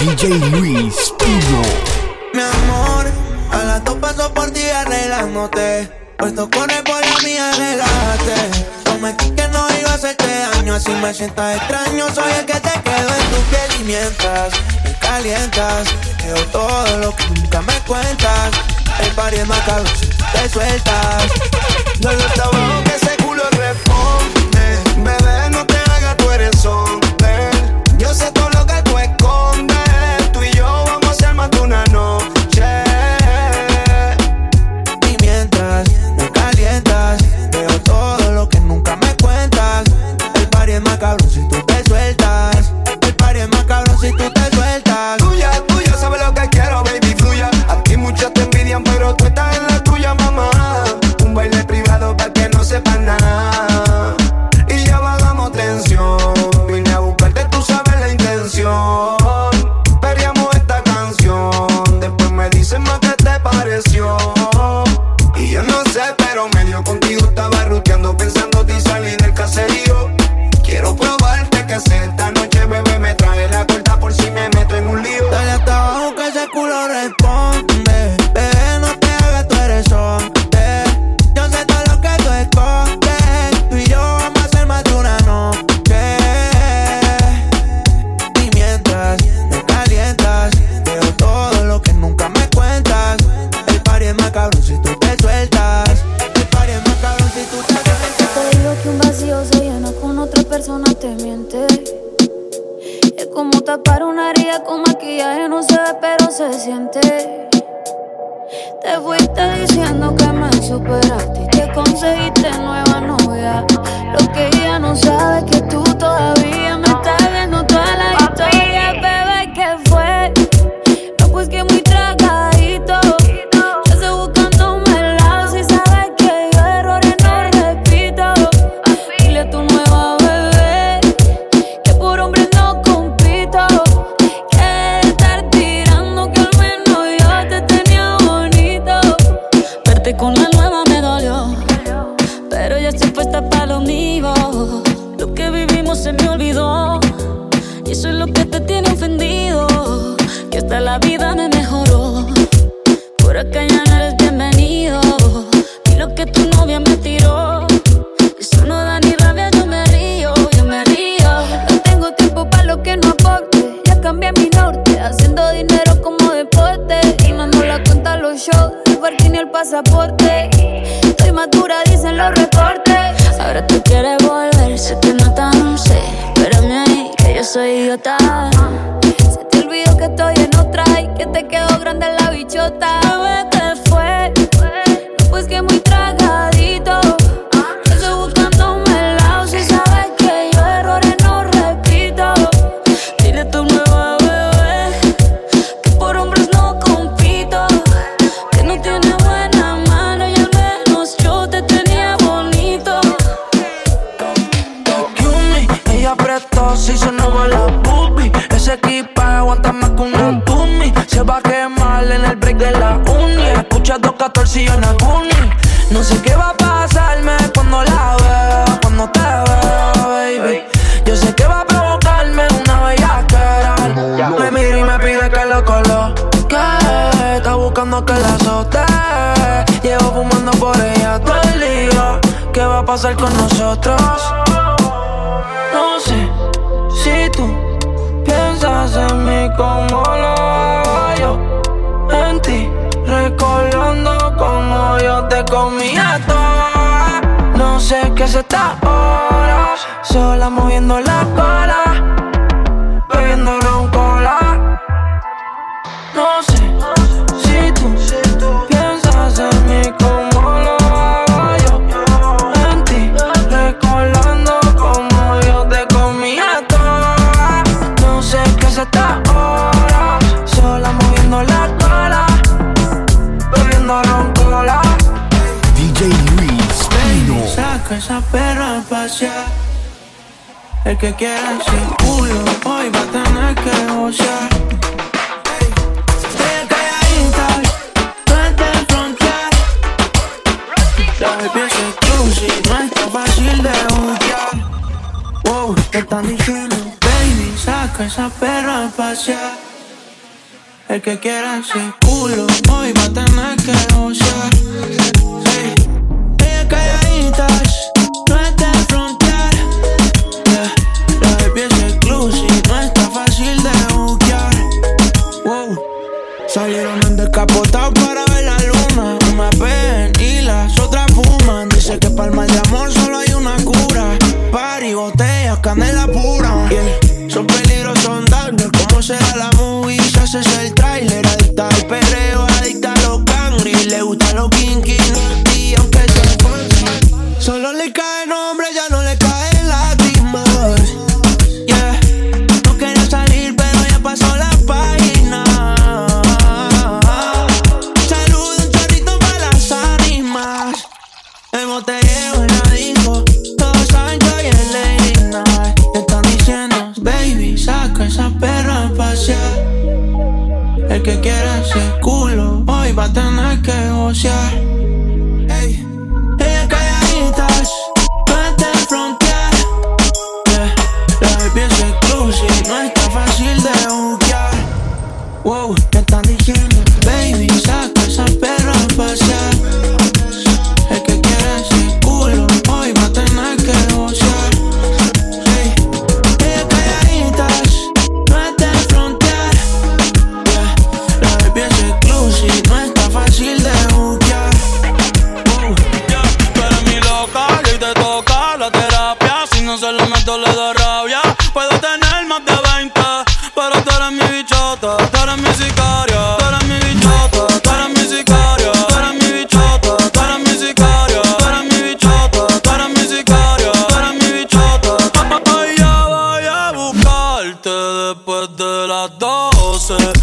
DJ Luis Pino. Mi amor, a las dos paso por ti arreglándote. Puesto corre por la mía, relájate. Prometí que no iba a hacerte daño, así me sientas extraño. Soy el que te quedo en tu piel y mientras me calientas, veo todo lo que nunca me cuentas. El party es macabro te sueltas. No lo trabajo que ese culo responde. Bebé, no te hagas, tú eres hombre. Yo sé todo pasaporte. Estoy madura, dicen los reportes. Ahora tú quieres volver, sé que no tan sé. Espérame ahí, que yo soy idiota. Se te olvidó que estoy en otra y que te quedó grande la bichota. Boobie. Ese equipaje aguanta más que una Tumi. Se va a quemar en el break de la uni. Escucha 214 y la uni. No sé qué va a pasarme cuando la vea, cuando te vea, baby. Yo sé que va a provocarme una bella cara. Me mira y me pide que lo coloque. Está buscando que la azote. Llevo fumando por ella todo el día. ¿Qué va a pasar con nosotros? Como lo hago. En ti, recordando como yo te comía toda. No sé qué es esta hora, sola moviendo la cola, El que quiera sin culo hoy va a tener que gozar. Estoy calladita, eres de frontear. La baby es exclusive, no está fácil de buquear. Wow, ¿qué están diciendo? Baby, saca esa perra a. El que quiera ese culo, hoy va a tener que gozar. Wow, te están diciendo, baby, después de las 12.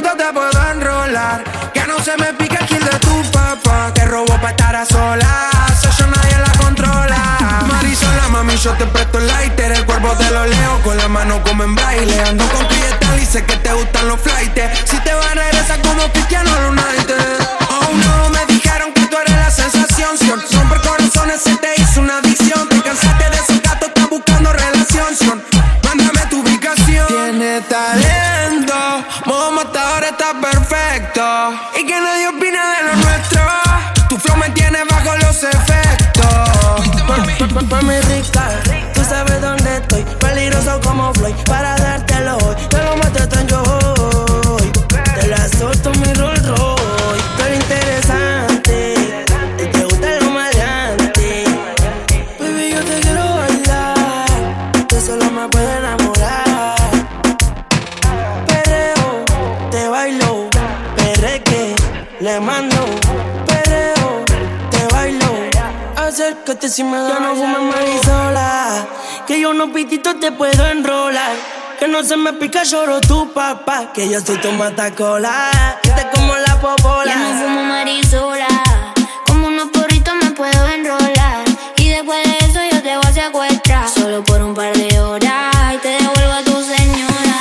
Barrita te puedo enrolar. Que no se me pique el kill de tu papá, que robó pa' estar a solas. Eso nadie la controla. Marisola, mami, yo te presto el lighter. El cuerpo te lo leo con la mano como en baile. Ando con cristal y sé que te gustan los flights. Si te va a regresar como Cristiano United. Oh no, me dijeron que tú eres la sensación. Romper corazones se te Like. Me pica, lloro tu papá. Que yo soy tu matacola. Y te como la popola. Ya no fumo marisola. Como unos porritos me puedo enrolar. Y después de eso yo te voy a secuestrar. Solo por un par de horas. Y te devuelvo a tu señora.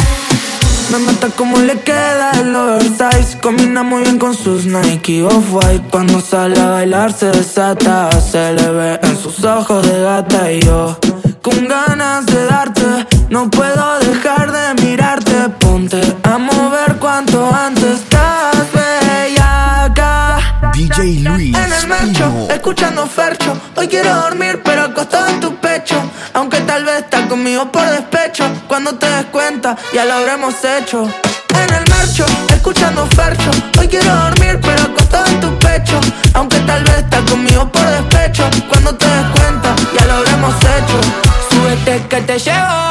Me mata como le queda el oversize Combina muy bien con sus Nike Off-White Cuando sale a bailar se desata Se le ve en sus ojos de gata Y yo con ganas de darte No puedo dejar de mirarte Ponte a mover cuanto antes Estás bellaca DJ Luis en el marcho, Pino. escuchando Fercho. Hoy quiero dormir, pero acostado en tu pecho. Aunque tal vez estás conmigo por despecho. Cuando te des cuenta, ya lo habremos hecho. En el marcho, escuchando Fercho. Hoy quiero dormir, pero acostado en tu pecho. Aunque tal vez estás conmigo por despecho. Cuando te des cuenta, ya lo habremos hecho. Súbete que te llevo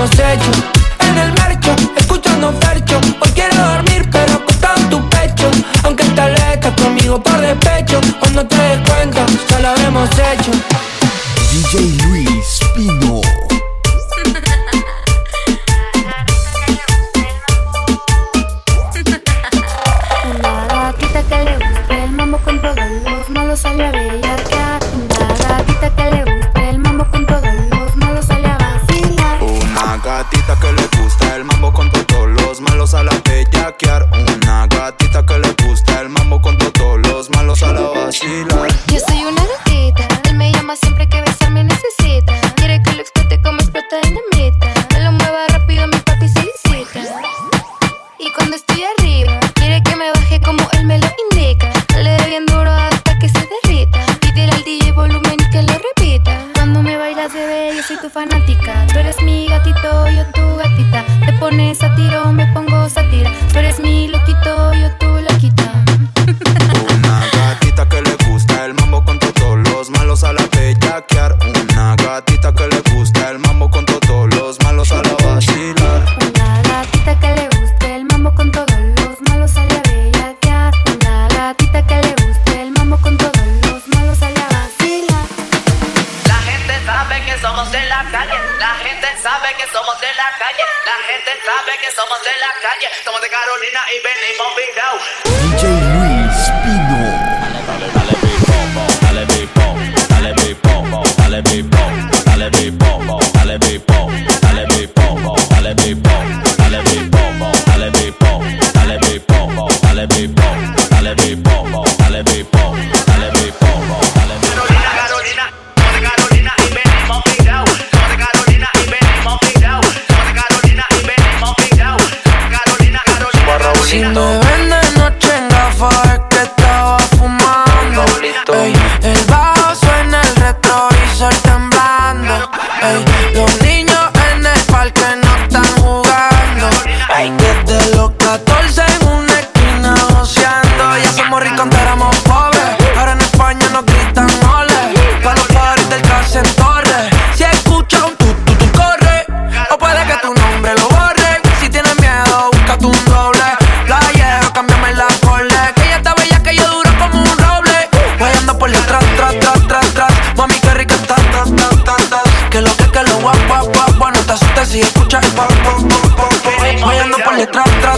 hemos hecho que somos de la calle, la gente sabe que somos de la calle, somos de Carolina y venimos Vidal. DJ Luis Pino.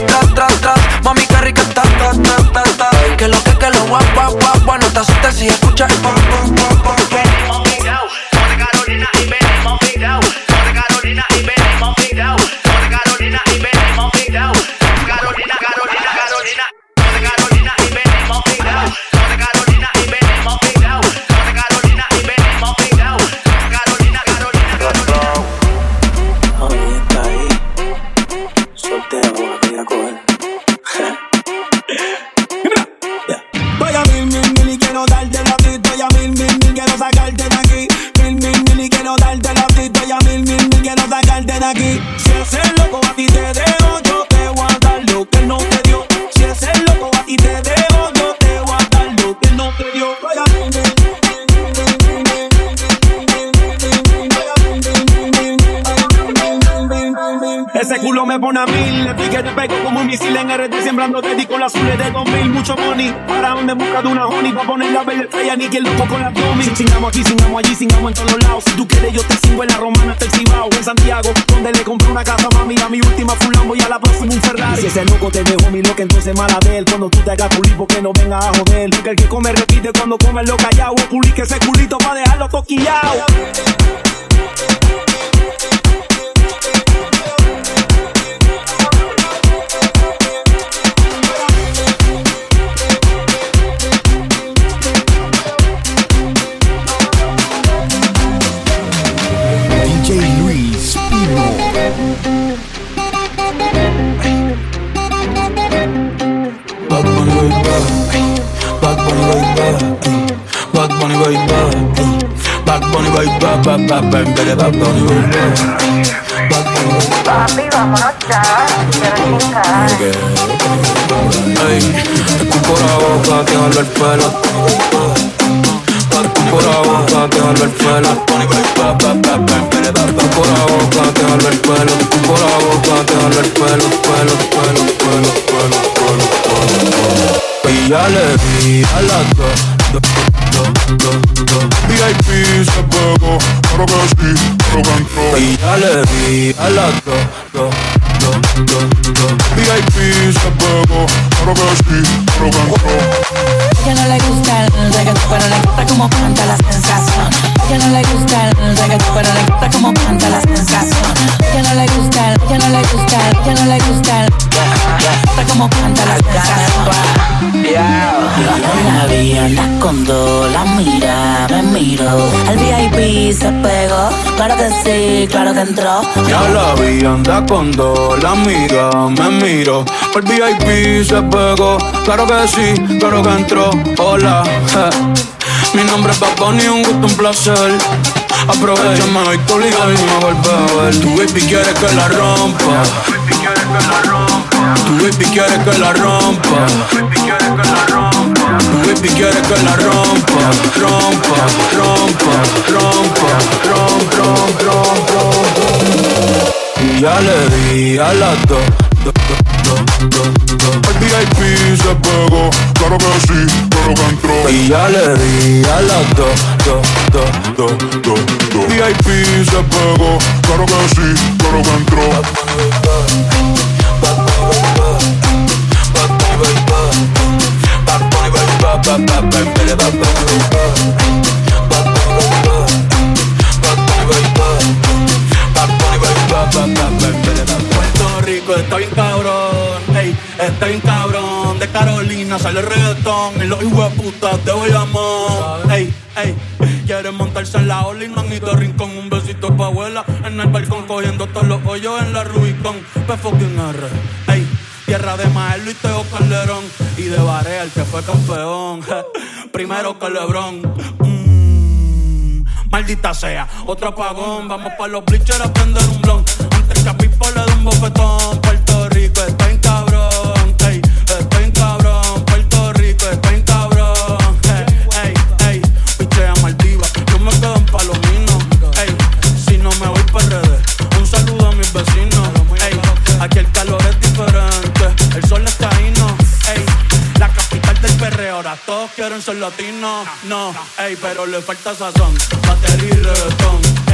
ta, ta, ta. Mami, qué rica ta, ta, ta, ta, ta. Que lo que, que lo guap, guap, guap, no te asustes si escuchas el pam, pam, pam. hacer loco, a ti te dejo. me pone a mil. Le pique, te pego como un misil en RT, sembrando las azules de 2000. Mucho money, para donde busca de una honey. Pa' poner la vela estrella, ni que loco con la domi. Singamos aquí, singamos allí, singamos en todos lados. Si tú quieres, yo te singo en la romana, te exhibao. En Santiago, donde le compré una casa, mami. A mi última fulano y a la próxima un Ferrari. Y si ese loco te dejó mi loca, entonces mala de él. Cuando tú te hagas pulir, porque no venga a joder. Porque el que come repite cuando come lo callao. Pulí que ese culito pa' dejarlo toquillao. jalo el pelo. Por la boca te jalo el pelo. Por la boca te jalo el pelo. Por la boca te jalo el pelo, pelo, pelo, pelo, pelo, pelo, pelo. Y ya le vi a las. VIP se pegó, claro que sí, rock and. Y ya le vi a las La vi anda con dos, la mira, me miro. El VIP se pegó, claro que sí, claro que entró. Ya la vi, anda con dos, la amiga me miro. El VIP se pegó, claro que sí, claro que entró. Hola, mi nombre es Bad Bunny, un gusto, un placer. Aprovechame hoy tu liga y me vuelve a ver. Tu baby quiere que la rompa. Tu baby quiere que la rompa. Tu baby quiere que la rompa. Rompa, rompa, rompa, rompa, rompa, rompa. Y ya le di a las dos, dos, dos, dos. El VIP se pegó, claro que sí, claro que entró. Y ya le di a las dos, dos, dos, dos, dos, dos. VIP se pegó, claro que sí, claro que entró. Puerto Rico está bien cabrón, ey, está bien cabrón. De Carolina sale el reggaetón y los hijueputas de Bayamón. Ey, ey, quieren montarse en la ola y manito rincón. Un besito pa' abuela en el balcón cogiendo todos los hoyos en la Rubicon. P fucking R. Tierra de Maelo y Teo Calderón Y de Barea, el que fue campeón Primero que Mm, Maldita sea, otro apagón. Vamos pa' los bleachers a prender un blon. Antes que a Pipo le un bofetón. Puerto Rico está todos quieren ser latinos. No, ey, pero le falta sazón. Batería y reggaetón.